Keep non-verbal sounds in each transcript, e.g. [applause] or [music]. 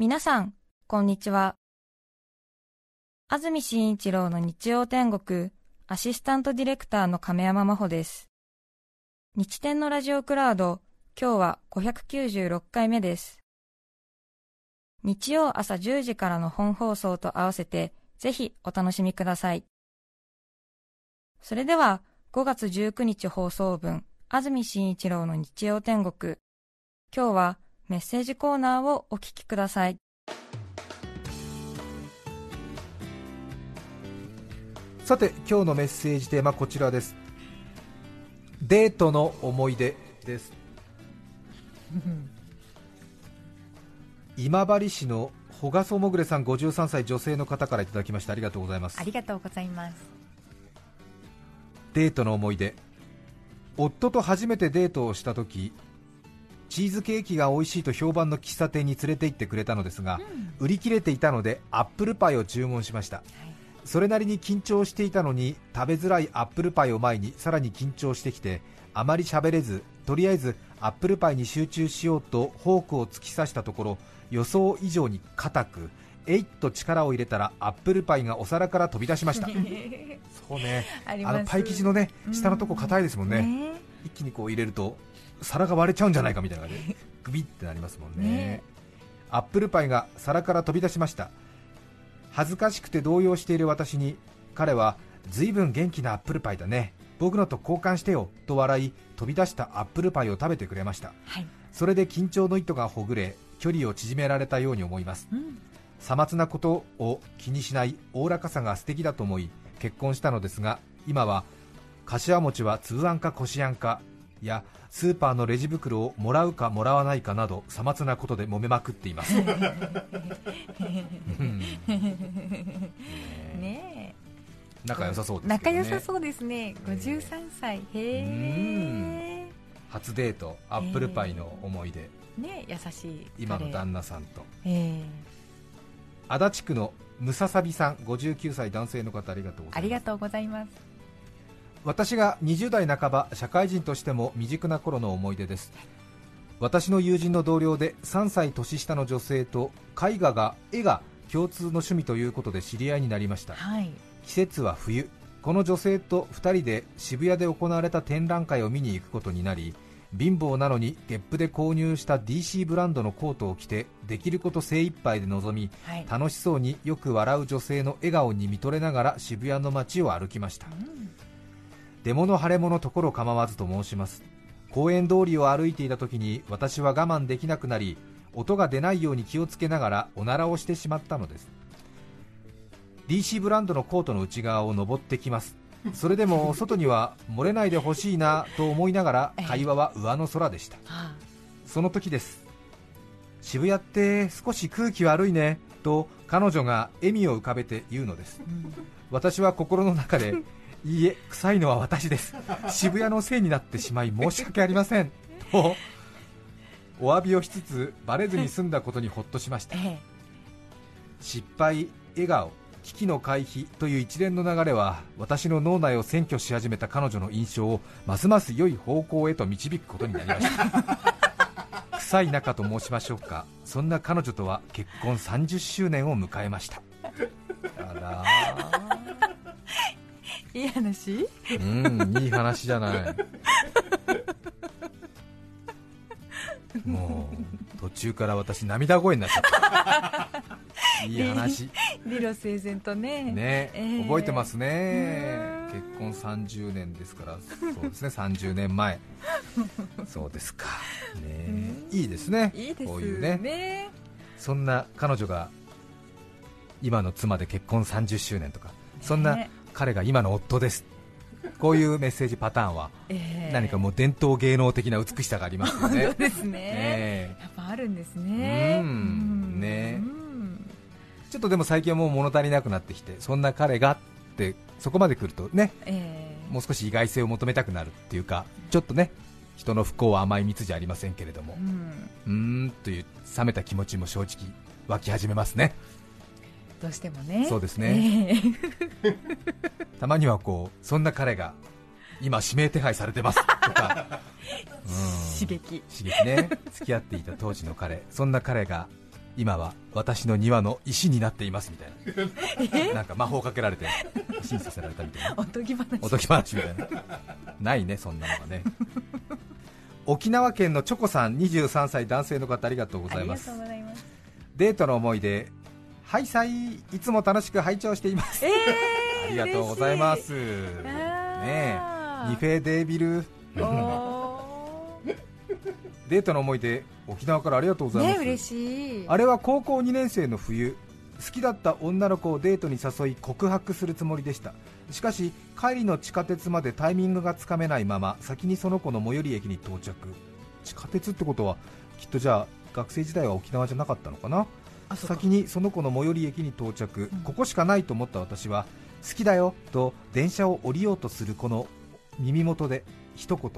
皆さん、こんにちは。安住紳一郎の日曜天国、アシスタントディレクターの亀山真帆です。日天のラジオクラウド、今日は596回目です。日曜朝10時からの本放送と合わせて、ぜひお楽しみください。それでは、5月19日放送分、安住紳一郎の日曜天国。今日はメッセージコーナーをお聞きください。さて今日のメッセージテーマこちらです。デートの思い出です。[laughs] 今治市のほがそもぐれさん53歳女性の方からいただきましたありがとうございます。ありがとうございます。デートの思い出。夫と初めてデートをした時チーズケーキが美味しいと評判の喫茶店に連れて行ってくれたのですが、うん、売り切れていたのでアップルパイを注文しました、はい、それなりに緊張していたのに食べづらいアップルパイを前にさらに緊張してきてあまり喋れずとりあえずアップルパイに集中しようとフォークを突き刺したところ予想以上に硬くえいっと力を入れたらアップルパイがお皿から飛び出しました。[laughs] そうね。あのパイ生地のね下のとこ硬いですもんね、ね。一気にこう入れると皿が割れちゃうんじゃないかみたいな感じで [laughs] グビってなりますもんね。ね。アップルパイが皿から飛び出しました。恥ずかしくて動揺している私に彼は随分元気なアップルパイだね。僕のと交換してよと笑い飛び出したアップルパイを食べてくれました、はい、それで緊張の糸がほぐれ距離を縮められたように思います、うん、さまつなことを気にしないおおらかさが素敵だと思い結婚したのですが今は柏餅は粒あんかこしあんかやスーパーのレジ袋をもらうかもらわないかなどさまつなことで揉めまくっています。[laughs] ね仲良さそうですね。仲良さそうですね。53歳へえ。初デートアップルパイの思い出、ね優しい今の旦那さんと、えー、足立区のムササビさん59歳男性の方ありがとうございます。ありがとうございます私が20代半ば社会人としても未熟な頃の思い出です。私の友人の同僚で3歳年下の女性と絵画が絵が共通の趣味ということで知り合いになりました、はい、季節は冬。この女性と2人で渋谷で行われた展覧会を見に行くことになり貧乏なのにゲップで購入した DC ブランドのコートを着てできること精一杯で臨み、はい、楽しそうによく笑う女性の笑顔に見とれながら渋谷の街を歩きました、うん出物腫れ物ところ構わずと申します。公園通りを歩いていた時に私は我慢できなくなり音が出ないように気をつけながらおならをしてしまったのです。DC ブランドのコートの内側を登ってきます。それでも [laughs] 外には漏れないでほしいなと思いながら会話は上の空でした。その時です。渋谷って少し空気悪いねと彼女が笑みを浮かべて言うのです、私は心の中で [laughs] いいえ臭いのは私です。渋谷のせいになってしまい申し訳ありません。とお詫びをしつつバレずに済んだことにほっとしました、失敗笑顔危機の回避という一連の流れは私の脳内を占拠し始めた彼女の印象をますます良い方向へと導くことになりました。[laughs] 臭い仲と申しましょうか。そんな彼女とは結婚30周年を迎えました。あらいい話？うんいい話じゃない。もう途中から私涙声になっちゃった。[laughs] いい話。理路整然とね。ね、えー、覚えてますね。結婚30年ですからそうですね。30年前。そうですか。ねいいですね。いいですこういうね。そんな彼女が今の妻で結婚30周年とかそんな彼が今の夫です。こういうメッセージパターンは、何かもう伝統芸能的な美しさがありますよね。そうですね、えー、やっぱあるんですね。うん。ね。ちょっとでも最近はもう物足りなくなってきて、そんな彼がってそこまで来るとね、えー、もう少し意外性を求めたくなるっていうか、ちょっとね人の不幸は甘い蜜じゃありませんけれども、うん、んという冷めた気持ちも正直湧き始めますね。どうしてもねそうですね、えー、たまにはこうそんな彼が今指名手配されてますとか、[laughs] うん、刺激。刺激ね。付き合っていた当時の彼。そんな彼が今は私の庭の石になっていますみたいな。なんか魔法かけられて石にさせられたみたいな。おとぎ話。おとぎ話みたいな。ないねそんなのがね。沖縄県のチョコさん23歳男性の方ありがとうございます。デートの思い出はいさいいつも楽しく拝聴しています、えありがとうございます。ねニフェデービル。おデートの思い出沖縄からありがとうごーざいます、ね嬉しい。あれは高校2年生の冬。好きだった女の子をデートに誘い告白するつもりでした。しかし帰りの地下鉄までタイミングがつかめないまま先にその子の最寄り駅に到着。地下鉄ってことはきっとじゃあ学生時代は沖縄じゃなかったのかな？先にその子の最寄り駅に到着、うん。ここしかないと思った私は好きだよと電車を降りようとするこの耳元で一言。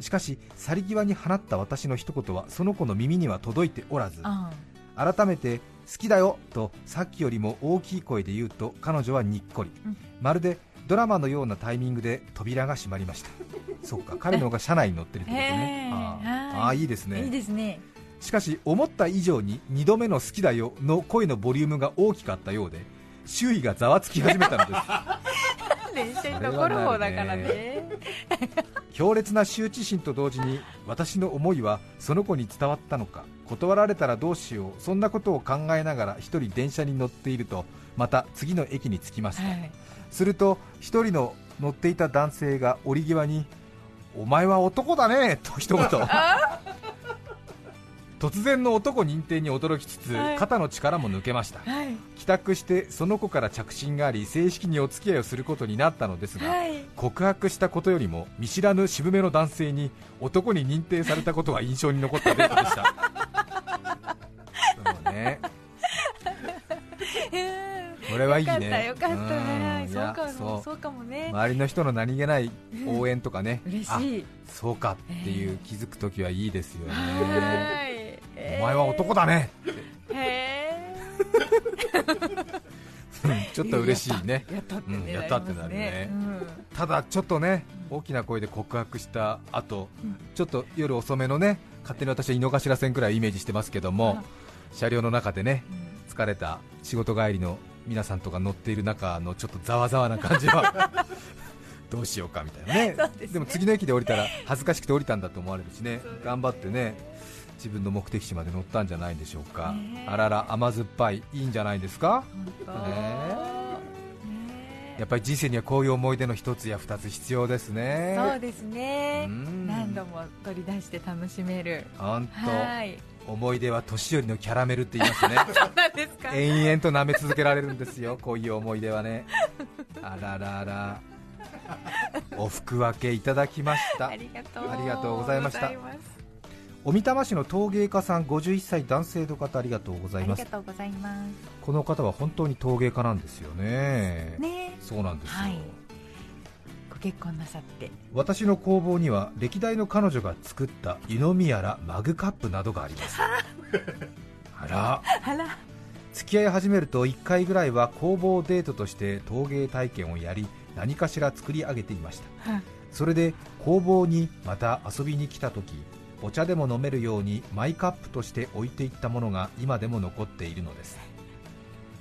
しかし去り際に放った私の一言はその子の耳には届いておらず。あ改めて好きだよとさっきよりも大きい声で言うと彼女はにっこり、うん。まるでドラマのようなタイミングで扉が閉まりました。そうか彼の方が車内に乗ってるってことね。へー。ああ。ーいいですーいいねですね。しかし思った以上に2度目の好きだよの声のボリュームが大きかったようで周囲がざわつき始めたのです。電車に残る方だからね。強烈な羞恥心と同時に私の思いはその子に伝わったのか断られたらどうしようそんなことを考えながら一人電車に乗っているとまた次の駅に着きました、はい。すると一人の乗っていた男性が折り際に「お前は男だね」と一言 [laughs] 突然の男認定に驚きつつ、はい。肩の力も抜けました。はい。帰宅してその子から着信があり正式にお付き合いをすることになったのですが、はい。告白したことよりも見知らぬ渋めの男性に男に認定されたことが印象に残ったデートでした。[laughs] そうね。これはいいね。よかったよかった。ねうん。そうかいやそうかもね。周りの人の何気ない応援とかね、あ嬉しい。そうかっていう気づくときはいいですよね、はいお前は男だね。へうん [laughs] ちょっと嬉しいね。ーやったってうんねやったってなるね。うん。ただちょっとね大きな声で告白した後、うん。ちょっと夜遅めのね勝手に私は井の頭線くらいイメージしてますけども車両の中でねうん。疲れた仕事帰りの皆さんとか乗っている中のちょっとざわざわな感じは [laughs] どうしようかみたいなね。そうでも次の駅で降りたら恥ずかしくて降りたんだと思われるしね。頑張ってね自分の目的地まで乗ったんじゃないでしょうか、あらら甘酸っぱい。いいんじゃないですか？本当ねねやっぱり人生にはこういう思い出の一つや二つ必要ですね。そうですね。うん。何度も取り出して楽しめる。本はい。当思い出は年寄りのキャラメルって言いますね。[laughs] 延々と舐め続けられるんですよ、こういう思い出はね。あららら、[laughs] お服分けいただきました。あ。りがとう。ございました小見玉市の陶芸家さん51歳男性の方ありがとうございます。ありがとうございまこの方は本当に陶芸家なんですよね。すね。そうなんですよ、はい。ご結婚なさって。私の工房には歴代の彼女が作った湯飲みやらマグカップなどがあります。あ。ら。あら。付き合い始めると1回ぐらいは工房デートとして陶芸体験をやり何かしら作り上げていました。はいそれで工房にまた遊びに来た時お茶でも飲めるようにマイカップとして置いていったものが今でも残っているのです。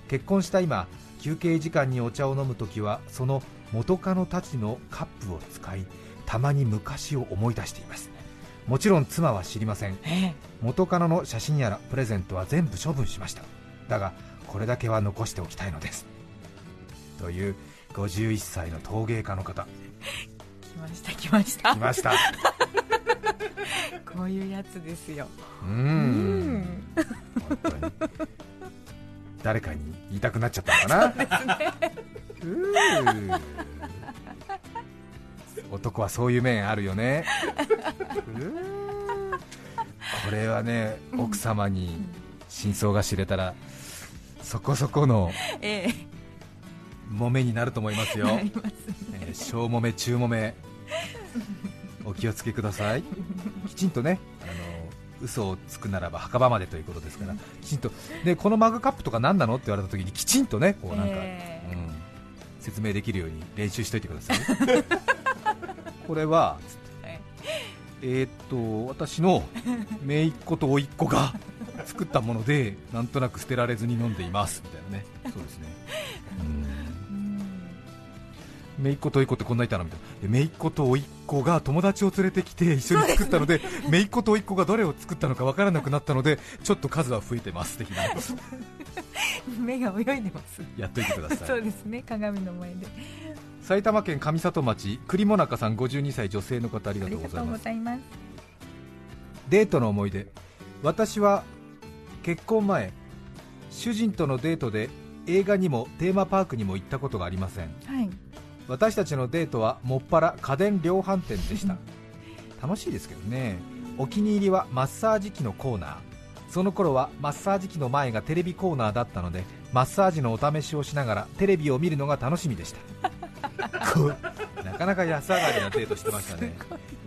結婚した今休憩時間にお茶を飲む時はその元カノたちのカップを使いたまに昔を思い出しています。もちろん妻は知りません。え元カノの写真やらプレゼントは全部処分しました。だがこれだけは残しておきたいのです。という51歳の陶芸家の方。来ました来ました。来ましたこういうやつですよ。うん。ん。本当に。誰かに言いたくなっちゃったのかな？うー男はそういう面あるよね。これはね奥様に真相が知れたらそこそこのえ揉めになると思いますよ。すね。えー小揉め、中揉め、お気をつけください、[laughs] きちんとね、あの嘘をつくならば墓場までということですから、きちんと、でこのマグカップとか何なのって言われたときに、きちんとね、こうなんか、えーうん、説明できるように練習しといてください。[laughs] これは、はい。えーっと私の姪っ子と甥っ子が作ったものでなんとなく捨てられずに飲んでいます。みたいなね。そうですね姪っ子と甥っ子ってこんないたの？みたいな。姪っ子と甥っ子が友達を連れてきて一緒に作ったので姪っ子と甥っ子がどれを作ったのか分からなくなったのでちょっと数は増えてます。的な。目が泳いでます。やっといてください。そうですね。鏡の前で。埼玉県上里町栗もなかさん52歳女性の方ありがとうとうございます。ございます。デートの思い出。私は結婚前主人とのデートで映画にもテーマパークにも行ったことがありません。はい私たちのデートはもっぱら家電量販店でした。楽しいですけどね。お気に入りはマッサージ機のコーナー。その頃はマッサージ機の前がテレビコーナーだったのでマッサージのお試しをしながらテレビを見るのが楽しみでした。[laughs] なかなか安上がりなデートしてましたね。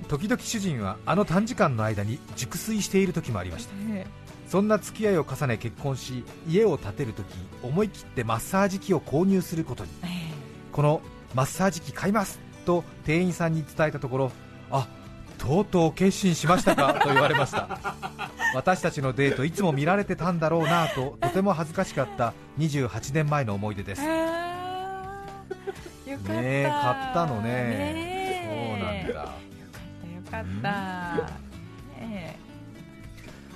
時々主人はあの短時間の間に熟睡している時もありました。えそんな付き合いを重ね結婚し家を建てるとき思い切ってマッサージ機を購入することに。ええ。このマッサージ機買いますと店員さんに伝えたところあとうとう決心しましたか？と言われました私たちのデートいつも見られてたんだろうなととても恥ずかしかった28年前の思い出ですあー。よかった。ねえ買ったのね。ねそうなんだ。えよかったよかった。ね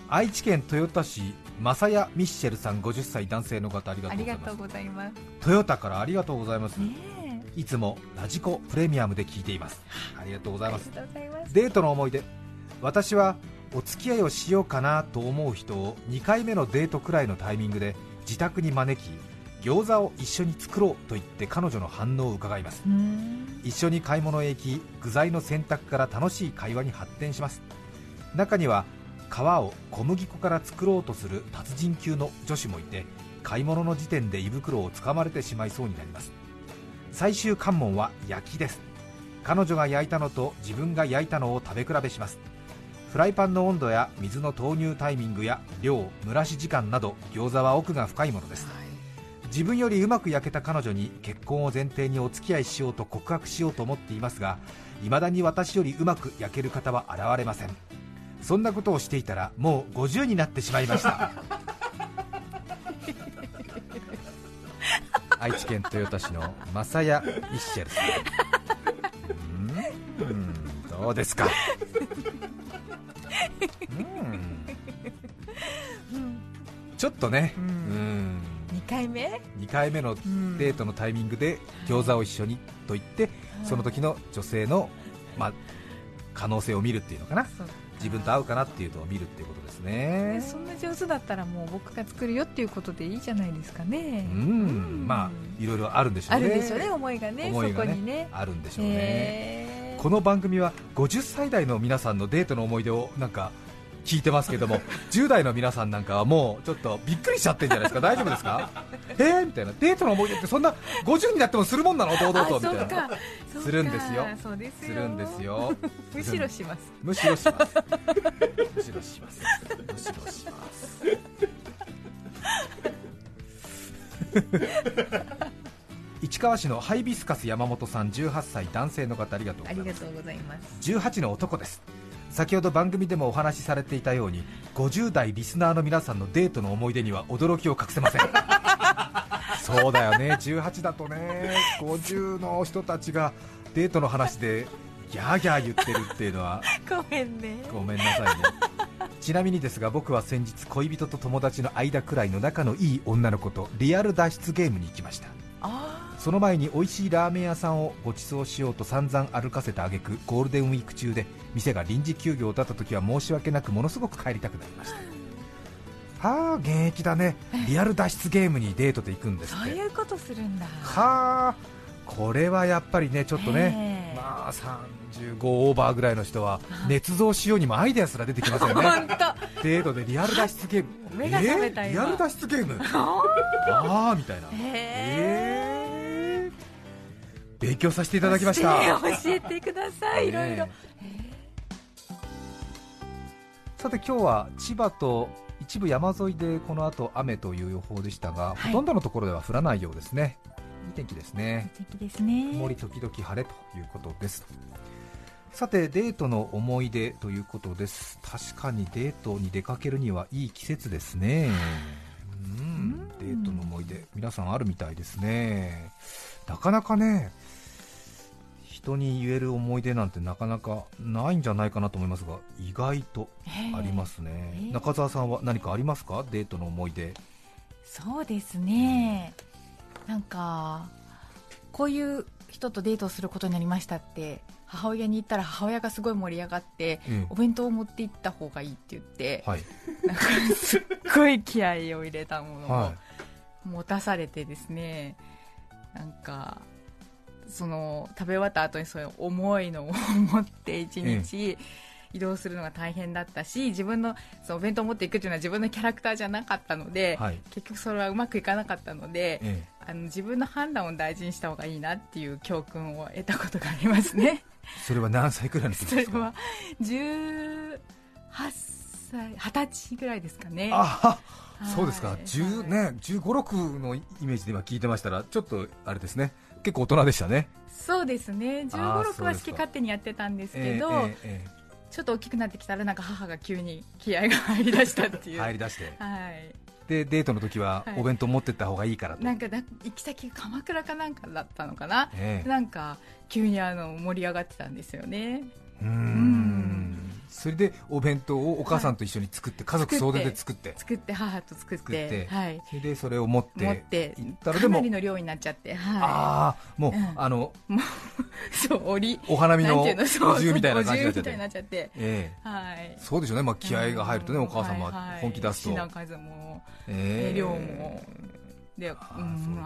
愛知県豊田市マサヤミッシェルさん50歳男性の方ありがとうございます。トヨタからありがとうございます、ねえいつもラジコプレミアムで聞いています。ありがとうございます。デートの思い出。私はお付き合いをしようかなと思う人を2回目のデートくらいのタイミングで自宅に招き餃子を一緒に作ろうと言って彼女の反応を伺います。一緒に買い物へ行き具材の選択から楽しい会話に発展します。中には皮を小麦粉から作ろうとする達人級の女子もいて買い物の時点で胃袋をつかまれてしまいそうになります最終関門は焼きです。彼女が焼いたのと自分が焼いたのを食べ比べします。フライパンの温度や水の投入タイミングや量蒸らし時間など餃子は奥が深いものです。自分よりうまく焼けた彼女に結婚を前提にお付き合いしようと告白しようと思っていますが未だに私よりうまく焼ける方は現れません。そんなことをしていたらもう50になってしまいました愛知県豊田市のマサヤ・ミッシェルさんうーんどうですか？うん。ちょっとね、ううん。ん、2回目？2回目のうん。デートのタイミングで餃子を一緒にと言ってその時の女性の、まあ、可能性を見るっていうのかな自分と合うかなっていうのを見るっていうことですね。ねそんな上手だったらもう僕が作るよっていうことでいいじゃないですかね。うん。まあいろいろあるんでしょうね。あるでしょうね思いがね思いがねそこにね。あるんでしょうね、この番組は50歳代の皆さんのデートの思い出をなんか聞いてますけども10代の皆さんなんかはもうちょっとびっくりしちゃってんじゃないですか？大丈夫ですか？[laughs] えー？みたいな。デートの思い出ってそんな50になってもするもんなの？堂々とみたいな。するんですよ。するんですよ。むしろします。むしろします。むしろします。むしろします。[laughs] 市川市のハイビスカス山本さん18歳男性の方ありがとうございます。18の男です先ほど番組でもお話しされていたように50代リスナーの皆さんのデートの思い出には驚きを隠せません。[laughs] そうだよね。18だとね50の人たちがデートの話でギャーギャー言ってるっていうのは [laughs] ごめんね。ごめんなさいね。ちなみにですが僕は先日恋人と友達の間くらいの仲のいい女の子とリアル脱出ゲームに行きました。あその前に美味しいラーメン屋さんをご馳走しようと散々歩かせた挙句ゴールデンウィーク中で店が臨時休業だった時は申し訳なくものすごく帰りたくなりました。はあ現役だね。リアル脱出ゲームにデートで行くんですって。そういうことするんだ。はあこれはやっぱりねちょっとねまあ35オーバーぐらいの人は捏造しようにもアイデアすら出てきますよね。[laughs] デートでリアル脱出ゲーム。目が覚めた今。えーリアル脱出ゲーム。ああみたいな。へえー勉強させていただきました。教えてください。いろいろ。ねさて今日は千葉と一部山沿いでこの後雨という予報でしたが、はい。ほとんどのところでは降らないようですね。いい天気ですね。素敵ですね。曇り時々晴れということです。さてデートの思い出ということです。確かにデートに出かけるにはいい季節ですね。うん。デートの思い出皆さんあるみたいですね。なかなかね人に言える思い出なんてなかなかないんじゃないかなと思いますが意外とありますね、えー。中澤さんは何かありますか？デートの思い出。そうですね。なんかこういう人とデートをすることになりましたって母親に言ったら母親がすごい盛り上がって、えお弁当を持って行った方がいいって言って、はい。なんかすっごい気合を入れたものをは持たされてですねなんかその食べ終わった後にそういう重いのを持って一日移動するのが大変だったし自分のそのお弁当を持っていくっていうのは自分のキャラクターじゃなかったので、はい。結局それはうまくいかなかったので、えあの自分の判断を大事にした方がいいなっていう教訓を得たことがありますね。えそれは何歳くらいの時ですか？それは18歳20歳ぐらいですかね。あはいそうですか、10はい。ね、15、6のイメージで今聞いてましたら、ちょっとあれですね、結構大人でしたね、そうですね。あー15、6そうですかは好き勝手にやってたんですけど、えええちょっと大きくなってきたらなんか母が急に気合が入り出したっていう、え入り出して、はい、でデートの時ははい。お弁当持ってった方がいいからと、なんかだ行き先が鎌倉かなんかだったのかな、ええ。なんか急にあの盛り上がってたんですよね。うーんそれでお弁当をお母さんと一緒に作って、家族総出で作って、作って母と作って作ってはい、それでそれを持って持って行ったらでもかなり、の量になっちゃってはああ、もう、うん。あのい [laughs] そう折りお花見のおなんていうのそう重みたいな感じになっちゃって、はい。そうでしょうね、まあ、気合が入るとね、お母さんははいはい。本気出すと。品数もええ。量も。で、うん、か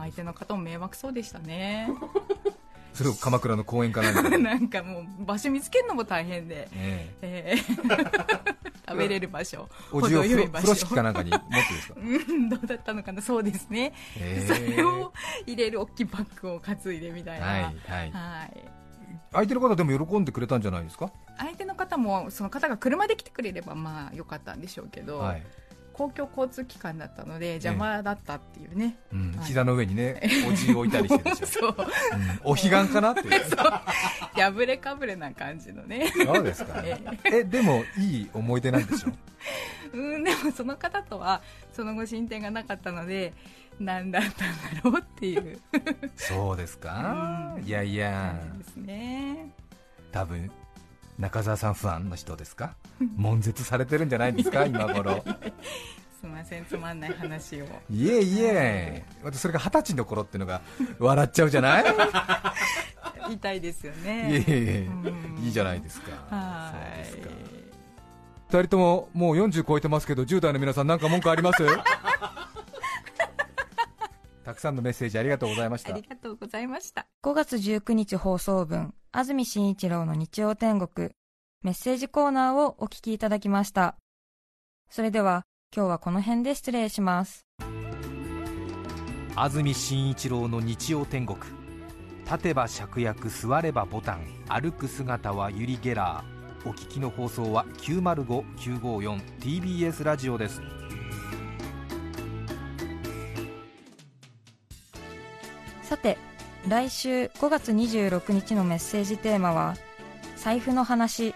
相手の方も迷惑そうでしたね [laughs] それを鎌倉の公園かなんかで、[laughs] なんかもう場所見つけるのも大変で、ええ。えー [laughs] 食べれる場所。おじを風呂敷かなんかに持ってですか、うん。どうだったのかな？そうですね、えそれを入れる大きいバッグを担いでみたいな。はいはい、はい相手の方でも喜んでくれたんじゃないですか、相手の方もその方が車で来てくれればまあ良かったんでしょうけど、はい公共交通機関だったので邪魔だったっていうね、うんはい。膝の上にね、[laughs] おじを置いたりしてでしう。うん。お彼岸かなってい [laughs] う、破れかぶれな感じのね。そうですか、ええ。でもいい思い出なんでしょ？[laughs] うんでもその方とはその後進展がなかったので何だったんだろうっていう。そうですか、うん。いやいや、ね。多分中澤さんファンの人ですか、悶絶されてるんじゃないですか、今頃。すいませんつまんない話を。いえいえ、またそれが二十歳の頃っていうのが笑っちゃうじゃない？言いたいですよいねえいえ。うん。いいじゃないですか。はそうですか。い。二人とももう40超えてますけど10代の皆さん何か文句あります？[laughs] たくさんのメッセージありがとうございました。ありがとうございました。5月19日放送分、安住紳一郎の日曜天国、メッセージコーナーをお聞きいただきました。それでは、今日はこの辺で失礼します。安住紳一郎の日曜天国立てば芍薬座ればボタン歩く姿はユリ・ゲラーお聞きの放送は 905954TBS ラジオですさて、来週5月26日のメッセージテーマは、財布の話。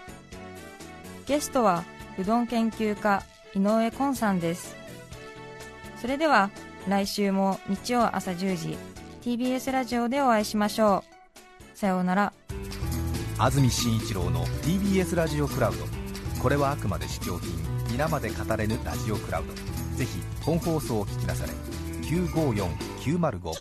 ゲストは、うどん研究家、井上昆さんです。それでは、来週も日曜朝10時、TBS ラジオでお会いしましょう。さようなら。安住紳一郎の TBS ラジオクラウドこれはあくまで試供品皆まで語れぬラジオクラウドぜひ本放送を聞きなされ954905